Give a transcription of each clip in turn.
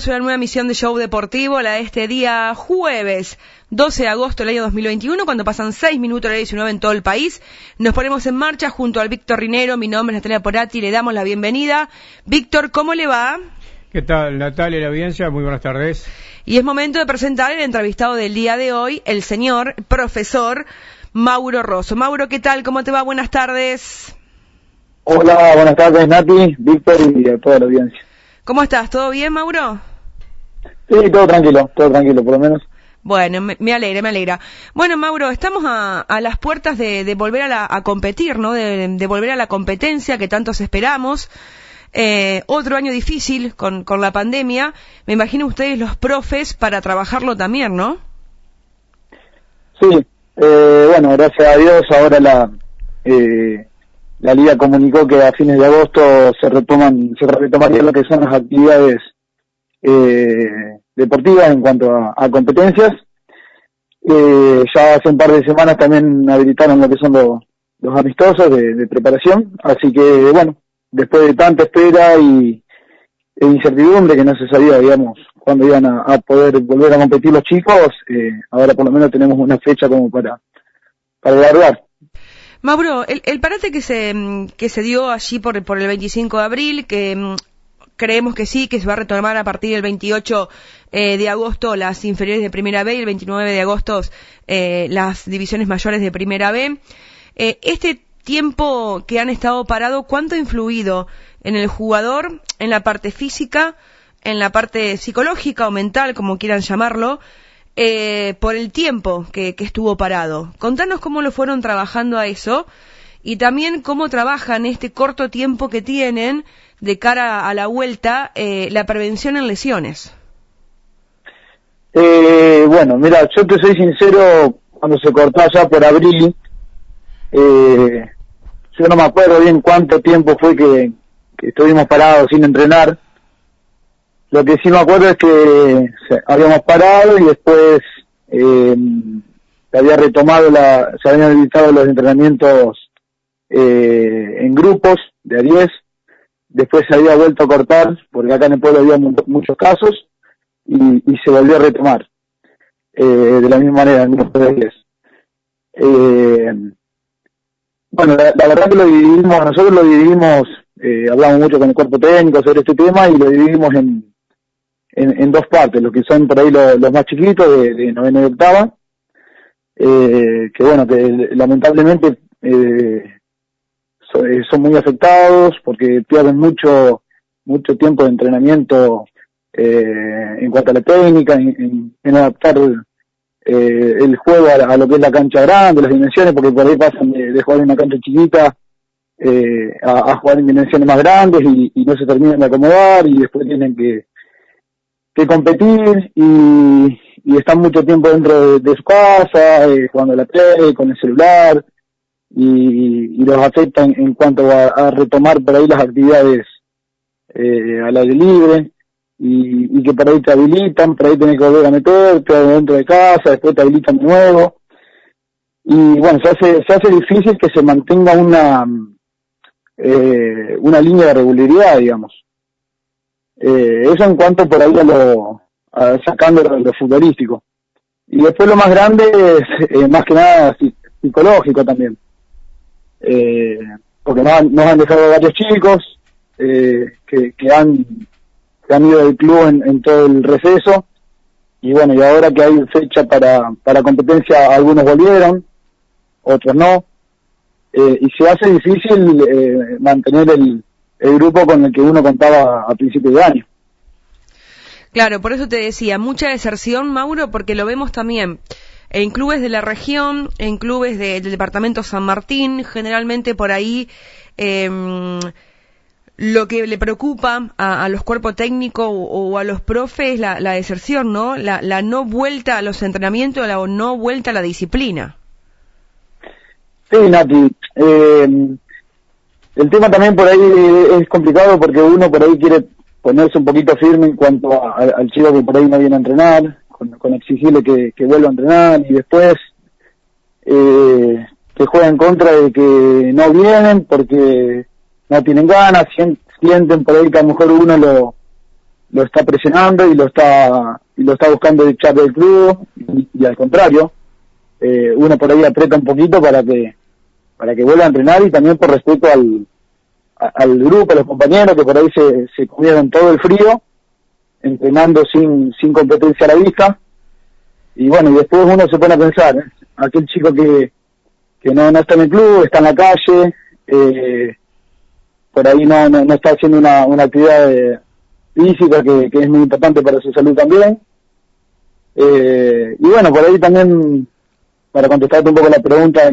Es una nueva emisión de Show Deportivo, la de este día jueves 12 de agosto del año 2021, cuando pasan 6 minutos de la 19 en todo el país. Nos ponemos en marcha junto al Víctor Rinero, mi nombre es Natalia Porati, le damos la bienvenida. Víctor, ¿cómo le va? ¿Qué tal, Natalia y la audiencia? Muy buenas tardes. Y es momento de presentar el entrevistado del día de hoy, el señor profesor Mauro Rosso. Mauro, ¿qué tal? ¿Cómo te va? Buenas tardes. Hola, buenas tardes, Nati, Víctor y a toda la audiencia. ¿Cómo estás? ¿Todo bien, Mauro? Sí, todo tranquilo, todo tranquilo, por lo menos. Bueno, me, alegra, me alegra. Bueno, Mauro, estamos a, las puertas de, volver a, competir, ¿no? De, volver a la competencia que tantos esperamos. Eh, otro año difícil con, con la pandemia. Me imagino ustedes los profes para trabajarlo también, ¿no? Sí, eh, bueno, gracias a Dios ahora la eh, la liga comunicó que a fines de agosto se retoman se retomarían lo que son las actividades eh, deportivas en cuanto a, competencias. Eh, ya hace un par de semanas también habilitaron lo que son los, los amistosos de, preparación, así que bueno, después de tanta espera y e incertidumbre que no se sabía, digamos, cuándo iban a, poder volver a competir los chicos, eh, ahora por lo menos tenemos una fecha como para, para largar. Mauro, el, el parate que se, que se dio allí por, por el 25 de abril, que mm, creemos que sí, que se va a retomar a partir del 28 eh, de agosto las inferiores de Primera B y el 29 de agosto eh, las divisiones mayores de Primera B. Eh, este tiempo que han estado parado, ¿cuánto ha influido en el jugador, en la parte física, en la parte psicológica o mental, como quieran llamarlo, por el tiempo que, que estuvo parado? Contanos cómo lo fueron trabajando a eso y también cómo trabajan este corto tiempo que tienen de cara a la vuelta eh, la prevención en lesiones? Eh, bueno, mira, yo te soy sincero, cuando se cortó allá por abril, eh, yo no me acuerdo bien cuánto tiempo fue que, estuvimos parados sin entrenar. Lo que sí me acuerdo es que habíamos parado y después eh, se había retomado, la, se habían habilitado los entrenamientos eh, en grupos de a 10 después se había vuelto a cortar, porque acá en el pueblo había muchos casos, y, se volvió a retomar. Eh, de la misma manera, en algunos países. Eh, bueno, la, verdad que lo dividimos, nosotros lo dividimos, eh, hablamos mucho con el cuerpo técnico sobre este tema y lo dividimos en, en, dos partes, los que son por ahí los, más chiquitos, de, de novena y octava, eh, que bueno, que lamentablemente eh, son muy afectados porque pierden mucho mucho tiempo de entrenamiento eh, en cuanto a la técnica, en, adaptar eh, el juego a, lo que es la cancha grande, las dimensiones, porque por ahí pasan de, jugar en una cancha chiquita eh, a, jugar en dimensiones más grandes y, no se terminan de acomodar y después tienen que, que competir y, y están mucho tiempo dentro de, su casa, eh, jugando a la tele, con el celular, y, los afecta en, cuanto a, retomar por ahí las actividades eh, al aire libre y, que por ahí te habilitan, por ahí tienes que volver a meterte dentro de casa, después te habilitan de nuevo. Y bueno, se hace, se hace difícil que se mantenga una, eh, una línea de regularidad, digamos. Eh, eso en cuanto por ahí a lo, sacando lo, futbolístico. Y después lo más grande es, eh, más que nada, psicológico también eh, porque nos han, nos han, dejado varios chicos eh, que, han, que ido del club en, todo el receso. Y bueno, y ahora que hay fecha para, para competencia, algunos volvieron, otros no, eh, y se hace difícil eh, mantener el, el grupo con el que uno contaba a principios de año. Claro, por eso te decía, mucha deserción, Mauro, porque lo vemos también en clubes de la región, en clubes del departamento San Martín, generalmente por ahí em, lo que le preocupa a, los cuerpos técnicos o, a los profes es la, deserción, ¿no? La, no vuelta a los entrenamientos, la no vuelta a la disciplina. Sí, Nati. Em, el tema también por ahí es complicado porque uno por ahí quiere ponerse un poquito firme en cuanto al chico que por ahí no viene a entrenar, con, exigirle que, vuelva a entrenar y después eh, que juega en contra de que no vienen porque no tienen ganas, sienten por ahí que a lo mejor uno lo, lo está presionando y lo está y lo está buscando echar del club y, al contrario eh, uno por ahí aprieta un poquito para que para que vuelva a entrenar y también por respeto al al grupo, a los compañeros que por ahí se, se comieron todo el frío entrenando sin sin competencia a la vista y bueno y después uno se pone a pensar ¿eh? aquel chico que que no, no está en el club está en la calle eh, por ahí no, no, está haciendo una, una actividad de, física que, es muy importante para su salud también. Eh, y bueno, por ahí también, para contestarte un poco la pregunta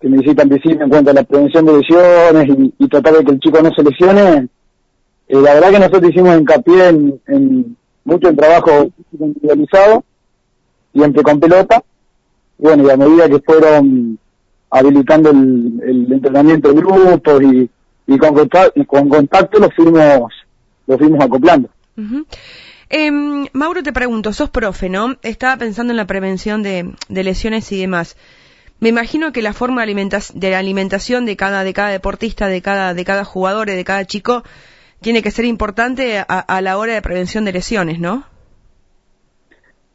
que me hiciste en cuanto a la prevención de lesiones y, tratar de que el chico no se lesione, eh, la verdad que nosotros hicimos hincapié en, mucho en trabajo individualizado, siempre con pelota, bueno, y a medida que fueron habilitando el, entrenamiento de grupos y, y con, y con contacto lo fuimos lo fuimos acoplando. Em, Mauro, te pregunto, sos profe, ¿no? Estaba pensando en la prevención de, lesiones y demás. Me imagino que la forma de, alimentación de cada, de cada deportista, de cada, de cada jugador de cada chico tiene que ser importante a, la hora de prevención de lesiones, ¿no?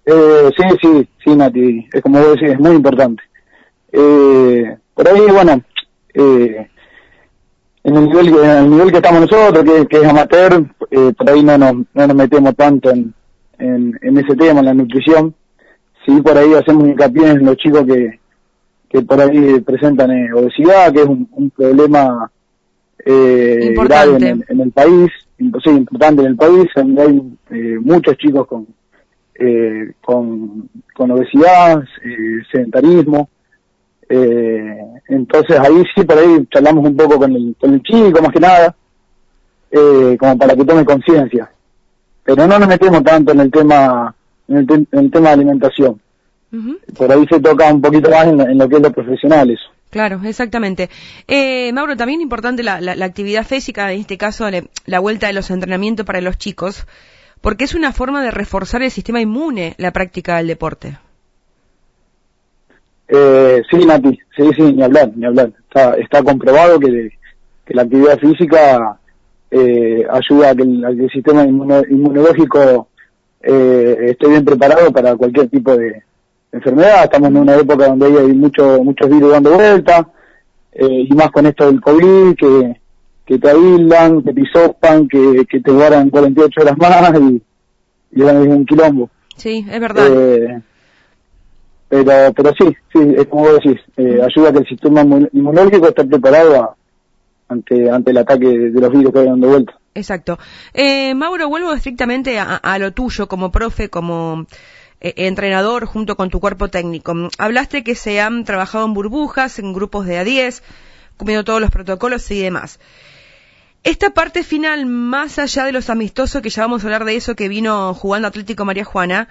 Eh, sí, sí, sí, Nati. Es como vos decís, es muy importante. Eh, por ahí, bueno, eh, en el nivel, en el nivel que estamos nosotros, que, es amateur, eh, por ahí no nos, no nos metemos tanto en, en, ese tema, en la nutrición. Sí, por ahí hacemos hincapié en los chicos que, que por ahí presentan eh, obesidad, que es un, problema eh, grave en el, país, sí, importante en el país, hay eh, muchos chicos con, eh, con, con obesidad, eh, sedentarismo, eh, entonces ahí sí, por ahí charlamos un poco con el, con el chico, más que nada, eh, como para que tome conciencia. Pero no nos metemos tanto en el tema, en el, tema de alimentación. Por ahí se toca un poquito más en, lo que es lo profesional eso. Claro, exactamente. Eh, Mauro, también importante la, la, actividad física, en este caso la vuelta de los entrenamientos para los chicos, porque es una forma de reforzar el sistema inmune la práctica del deporte. Eh, sí, Nati, sí, sí, ni hablar, ni hablar. Está, está comprobado que, que la actividad física eh, ayuda a que el, sistema inmunológico eh, esté bien preparado para cualquier tipo de enfermedad. Estamos en una época donde hay mucho, muchos virus dando vuelta, eh, y más con esto del COVID, que, que te aíslan, que te hisopan, que, que te guardan 48 horas más y, y es un quilombo. Sí, es verdad. Eh, pero pero sí, sí, es como vos decís, eh, ayuda a que el sistema inmunológico esté preparado ante ante el ataque de los virus que hay dando vuelta. Exacto. Eh, Mauro, vuelvo estrictamente a, lo tuyo como profe, como eh, entrenador junto con tu cuerpo técnico. Hablaste que se han trabajado en burbujas, en grupos de A10, cumpliendo todos los protocolos y demás. Esta parte final, más allá de los amistosos, que ya vamos a hablar de eso que vino jugando Atlético María Juana,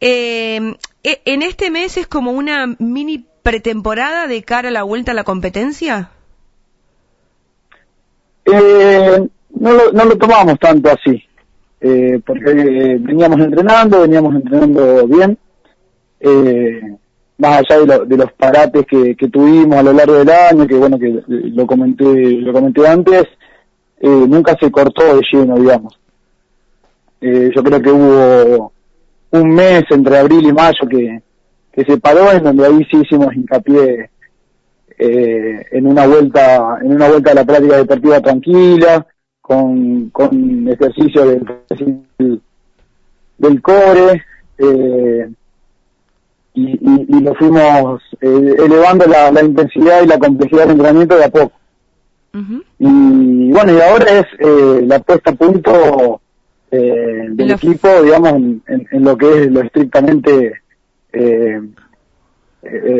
eh, e, ¿En este mes es como una mini pretemporada de cara a la vuelta a la competencia? Eh, no, lo, no lo tomamos tanto así, eh, porque veníamos entrenando, veníamos entrenando bien, eh, más allá de, de los parates que, tuvimos a lo largo del año, que bueno, que lo comenté, lo comenté antes, eh, nunca se cortó de lleno, digamos. Eh, yo creo que hubo un mes entre abril y mayo que, que se paró, en donde ahí sí hicimos hincapié eh, en una vuelta, en una vuelta a la práctica deportiva tranquila, con, con ejercicio del, del core, eh, y, y, lo fuimos eh, elevando la, la, intensidad y la complejidad del entrenamiento de a poco. Y bueno, y ahora es eh, la puesta a punto eh, del equipo, digamos, en, en, lo que es lo estrictamente eh,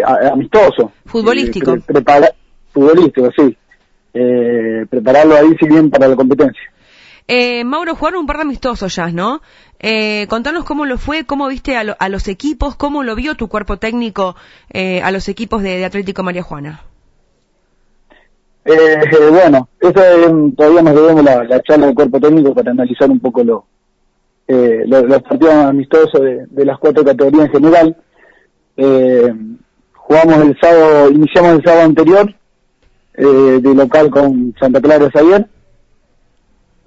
amistoso. Futbolístico. futbolístico, sí. Prepararlo ahí, si bien, para la competencia. Mauro, jugaron un par de amistosos ya, ¿no? contanos cómo lo fue, cómo viste a, los equipos, cómo lo vio tu cuerpo técnico a los equipos de, Atlético María Juana. Eh, bueno, eso todavía nos debemos la, charla del cuerpo técnico para analizar un poco lo, eh, los partidos amistosos de, las cuatro categorías en general. Eh, jugamos el sábado, iniciamos el sábado anterior, eh, de local con Santa Clara ayer.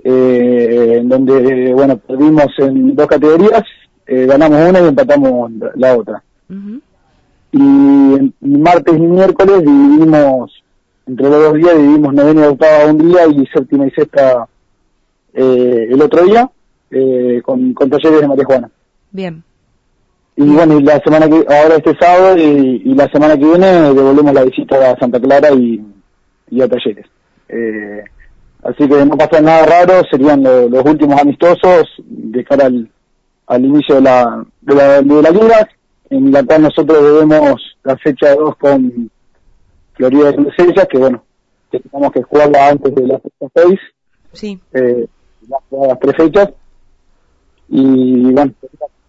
eh, en donde, bueno, perdimos en dos categorías, eh, ganamos una y empatamos la, otra. Y en, martes y miércoles dividimos, entre los dos días dividimos novena y octava un día y séptima y sexta eh, el otro día, eh, con, con talleres de María Juana. Bien. Y bueno, y la semana que, ahora este sábado y, y, la semana que viene devolvemos la visita a Santa Clara y, y a talleres. Eh, así que no pasa nada raro, serían los últimos amistosos de cara al, al inicio de la, de la, de la liga, en la cual nosotros debemos la fecha 2 con Florida de Crucellas, que bueno, que tenemos que jugarla antes de la fecha 6. Sí. Eh, las, tres fechas. Y bueno,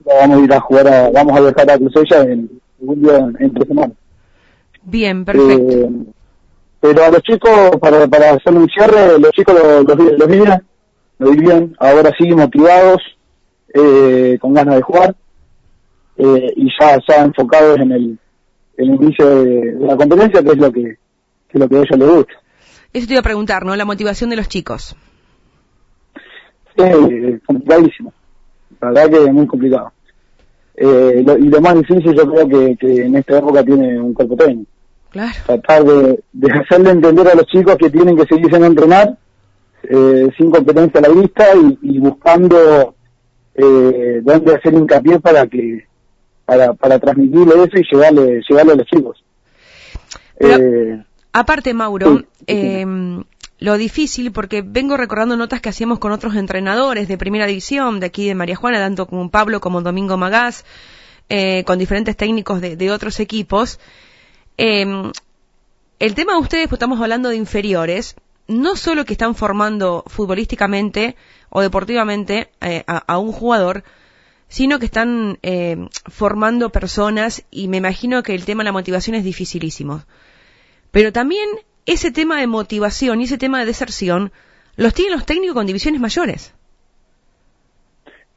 vamos a ir a jugar, a, vamos a dejar a Crucellas en, en, en tres semanas. Bien, perfecto. Eh, pero a los chicos, para, para hacer un cierre, los chicos los, los, los viven, lo vivían, ahora sí motivados, eh, con ganas de jugar, eh, y ya, ya enfocados en el, el inicio de, la competencia, que es lo que, que es lo que a ellos les gusta. Eso te iba a preguntar, ¿no? La motivación de los chicos. Sí, complicadísimo. La verdad que es muy complicado. Eh, y lo más difícil yo creo que, que en esta época tiene un cuerpo técnico Claro. Tratar de, de, hacerle entender a los chicos que tienen que seguirse en entrenar eh, sin competencia a la vista y, buscando eh, dónde hacer hincapié para que para, para transmitirle eso y llevarle, llevarle a los chicos. eh, aparte, Mauro, eh, lo difícil, porque vengo recordando notas que hacíamos con otros entrenadores de primera división, de aquí de María Juana, tanto como Pablo como Domingo Magás, eh, con diferentes técnicos de, de otros equipos, eh, el tema de ustedes, pues estamos hablando de inferiores, no solo que están formando futbolísticamente o deportivamente eh, a, un jugador, sino que están eh, formando personas y me imagino que el tema de la motivación es dificilísimo. Pero también ese tema de motivación y ese tema de deserción los tienen los técnicos con divisiones mayores.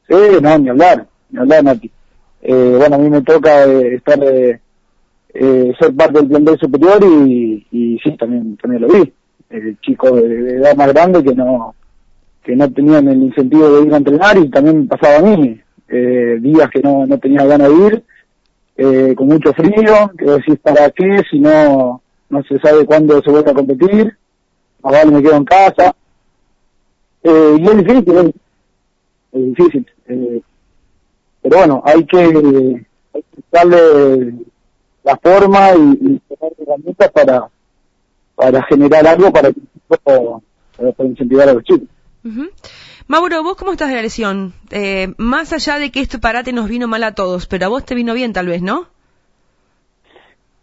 Sí, no, ni hablar, ni hablar, Nati. Eh, bueno, a mí me toca estar eh, ser parte del plantel superior y, y sí, también, también lo vi. El chico de, edad más grande que no que no tenían el incentivo de ir a entrenar y también pasaba a mí. Eh, días que no, no tenía ganas de ir, eh, con mucho frío, que decís para qué si no, no se sabe cuándo se vuelve a competir, más vale me quedo en casa. Eh, y es difícil, es, difícil. Eh, pero bueno, hay que, hay que darle la forma y, tener herramientas para, para generar algo para, para, incentivar a los chicos. Mauro, ¿vos cómo estás de la lesión? Eh, más allá de que este parate nos vino mal a todos, pero a vos te vino bien tal vez, ¿no?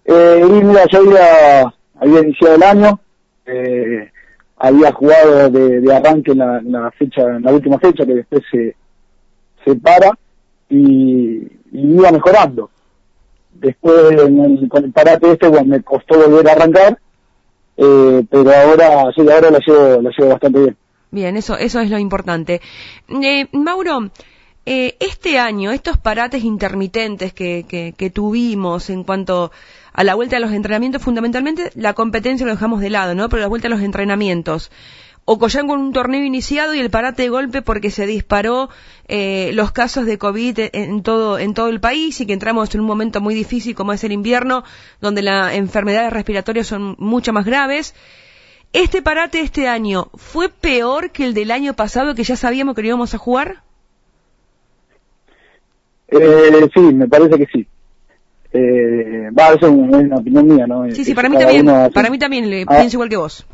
Eh, y mira, yo había, había iniciado el año, eh, había jugado de, arranque en la, fecha, en la última fecha, que después se, se para y, y iba mejorando. Después con el parate este, me costó volver a arrancar, eh, pero ahora, sí, ahora la llevo, la llevo bastante bien. Bien, eso, eso es lo importante. Eh, Mauro, eh, este año, estos parates intermitentes que, que, que, tuvimos en cuanto a la vuelta a los entrenamientos, fundamentalmente la competencia lo dejamos de lado, ¿no? Pero la vuelta a los entrenamientos. Ocollán con un torneo iniciado y el parate de golpe porque se disparó eh, los casos de COVID en todo, en todo el país y que entramos en un momento muy difícil como es el invierno, donde las enfermedades respiratorias son mucho más graves. ¿Este parate este año fue peor que el del año pasado que ya sabíamos que íbamos a jugar? Eh, sí, me parece que sí. Eh, va, eso es una opinión mía, ¿no? Sí, sí, para mí también, para mí también, le, pienso igual que vos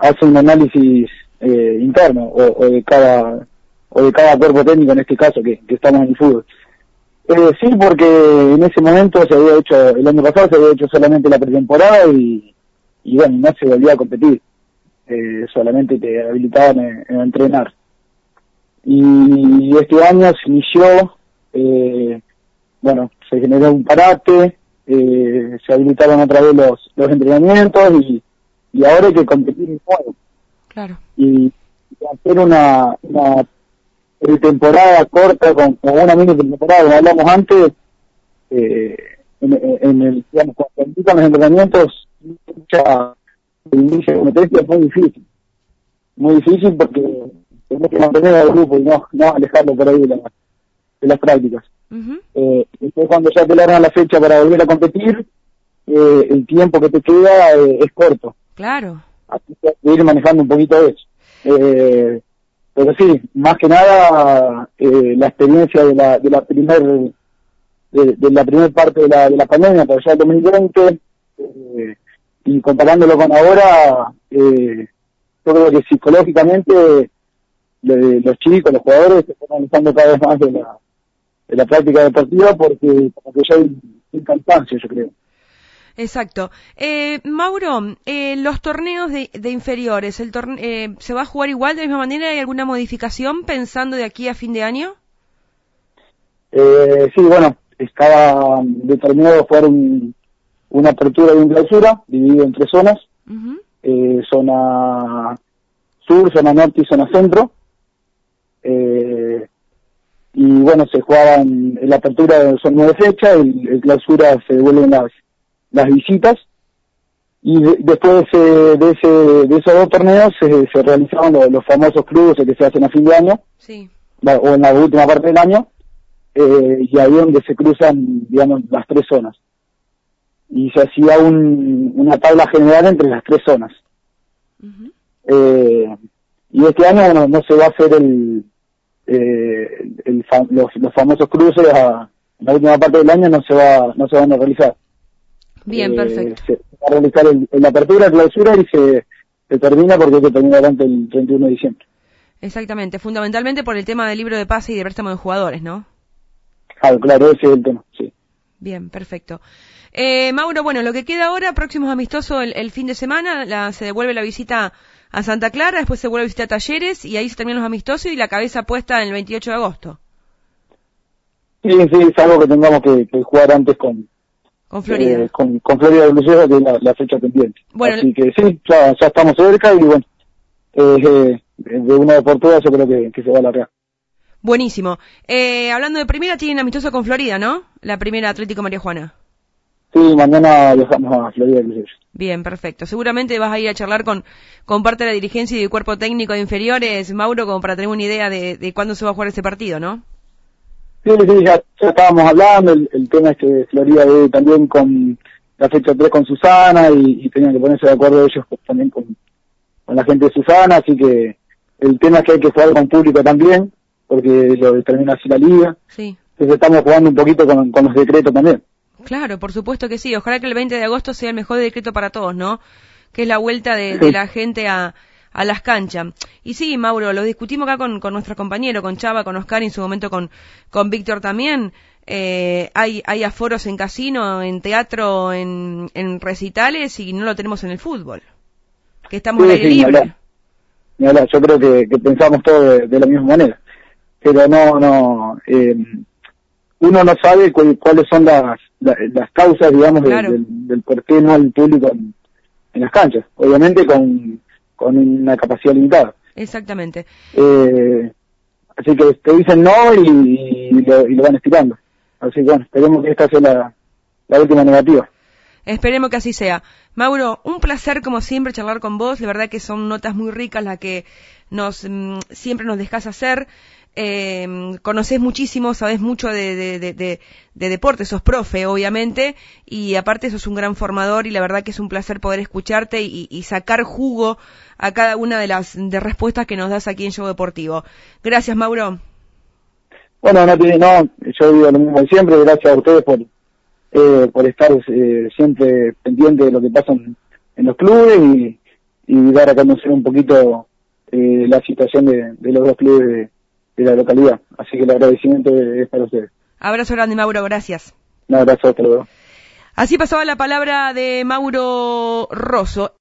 hace un análisis eh, interno o, de cada o de cada cuerpo técnico en este caso que, estamos en el fútbol. Eh, sí, porque en ese momento se había hecho, el año pasado se había hecho solamente la pretemporada y, y bueno, no se volvía a competir. Eh, solamente te habilitaban a, entrenar. Y este año se inició, eh, bueno, se generó un parate, eh, se habilitaron otra vez los, los entrenamientos y, y ahora hay que competir en juego. Claro. Y, hacer una, una temporada corta con, una mini temporada, como hablamos antes, eh, en, el, digamos, cuando empiezan los entrenamientos, mucha, el inicio de competencia es muy difícil. muy difícil porque tenemos que mantener al grupo y no, no alejarlo por ahí de, la- de las prácticas. Ujú. Eh, después cuando ya te largan la fecha para volver a competir, eh, el tiempo que te queda eh, es corto. Claro. Así que ir manejando un poquito eso. Eh, pero sí, más que nada eh, la experiencia de la, de la primer de, la primera parte de la, de la pandemia, pero ya el 2020, eh, y comparándolo con ahora, eh, yo creo que psicológicamente los chicos, los jugadores, se están alejando cada vez más de la, de la práctica deportiva porque como ya hay un cansancio, yo creo. Exacto. Eh, Mauro, eh, los torneos de, de inferiores, el torne- eh, ¿se va a jugar igual de la misma manera? ¿Hay alguna modificación pensando de aquí a fin de año? Eh, sí, bueno, estaba determinado jugar un- una apertura y una clausura, dividido en tres zonas, eh, zona sur, zona norte y zona centro. Eh, y bueno, se jugaban en la apertura son nueve fechas, el, el clausura se devuelven las, las visitas. Y de- después de, ese- de, ese, de esos dos torneos se, se realizaban los, los famosos cruces que se hacen a fin de año, Sí. o en la última parte del año, eh, y ahí donde se cruzan, digamos, las tres zonas. Y se hacía un, una tabla general entre las tres zonas. Eh, y este año, bueno, no se va a hacer el, eh, el fa- los, los famosos cruces a, en la última parte del año no se va, no se van a realizar. Bien, Eh, perfecto. Se va a realizar el, el apertura, la clausura y se, se termina porque hay que terminar antes el 31 de diciembre. Exactamente. Fundamentalmente por el tema del libro de pase y de préstamo de jugadores, ¿no? Claro, claro, ese es el tema, sí. Bien, perfecto. Eh, Mauro, bueno, lo que queda ahora, próximos amistosos el, el fin de semana, la- se devuelve la visita a Santa Clara, después se vuelve a visitar Talleres y ahí se terminan los amistosos y la cabeza puesta en el 28 de agosto, Sí, sí, es algo que tengamos que, que jugar antes con, con Florida. eh, con, con Florida de que es la, la fecha pendiente. Bueno, Así que sí, ya, ya estamos cerca y bueno, eh, de una vez por todas yo creo que, que se va a alargar. Buenísimo. Eh, hablando de primera, tienen amistoso con Florida, ¿no? La primera Atlético María Juana. Sí, mañana viajamos a Florida de Lucero. Bien, perfecto. Seguramente vas a ir a charlar con, con parte de la dirigencia y del cuerpo técnico de inferiores, Mauro, como para tener una idea de, de cuándo se va a jugar ese partido, ¿no? Sí, sí, ya, ya estábamos hablando, el, el tema es que Florida ve también con la fecha 3 con Susana y, y tenían que ponerse de acuerdo ellos pues, también con, con la gente de Susana, así que el tema es que hay que jugar con público también, porque lo determina así la liga, Sí. entonces estamos jugando un poquito con, con los decretos también. Claro, por supuesto que sí. Ojalá que el 20 de agosto sea el mejor decreto para todos, ¿no? Que es la vuelta de, de la gente a, a las canchas. Y sí, Mauro, lo discutimos acá con, con nuestro compañero, con Chava, con Oscar y en su momento con, con Víctor también. Eh, hay, hay aforos en casino, en teatro, en, en recitales y no lo tenemos en el fútbol. Que estamos Sí, al aire sí, libre. Ni hablar, yo creo que, que pensamos todos de, de la misma manera, pero no, no, eh, uno no sabe cu- cuáles son las, la- las causas, digamos, Claro. del, del por qué no el público en, en las canchas, obviamente con, con una capacidad limitada. Exactamente. Eh, así que te dicen no y, y lo, y lo van estirando. Así que bueno, esperemos que esta sea la, la última negativa. Esperemos que así sea. Mauro, un placer como siempre charlar con vos. La verdad que son notas muy ricas las que nos mm, siempre nos dejas hacer. Eh, conocés muchísimo, sabés mucho de, de, de, de- de deporte, sos profe, obviamente, y aparte sos un gran formador y la verdad que es un placer poder escucharte y, sacar jugo a cada una de las de respuestas que nos das aquí en Show Deportivo. Gracias, Mauro. Bueno, no, no, yo digo lo mismo de siempre, gracias a ustedes por, eh, por estar eh, siempre pendiente de lo que pasa en, en los clubes y, y dar a conocer un poquito eh, la situación de, los dos clubes de la localidad. Así que el agradecimiento es para ustedes. Abrazo grande, Mauro, gracias. Un abrazo, hasta luego. Así pasaba la palabra de Mauro Rosso.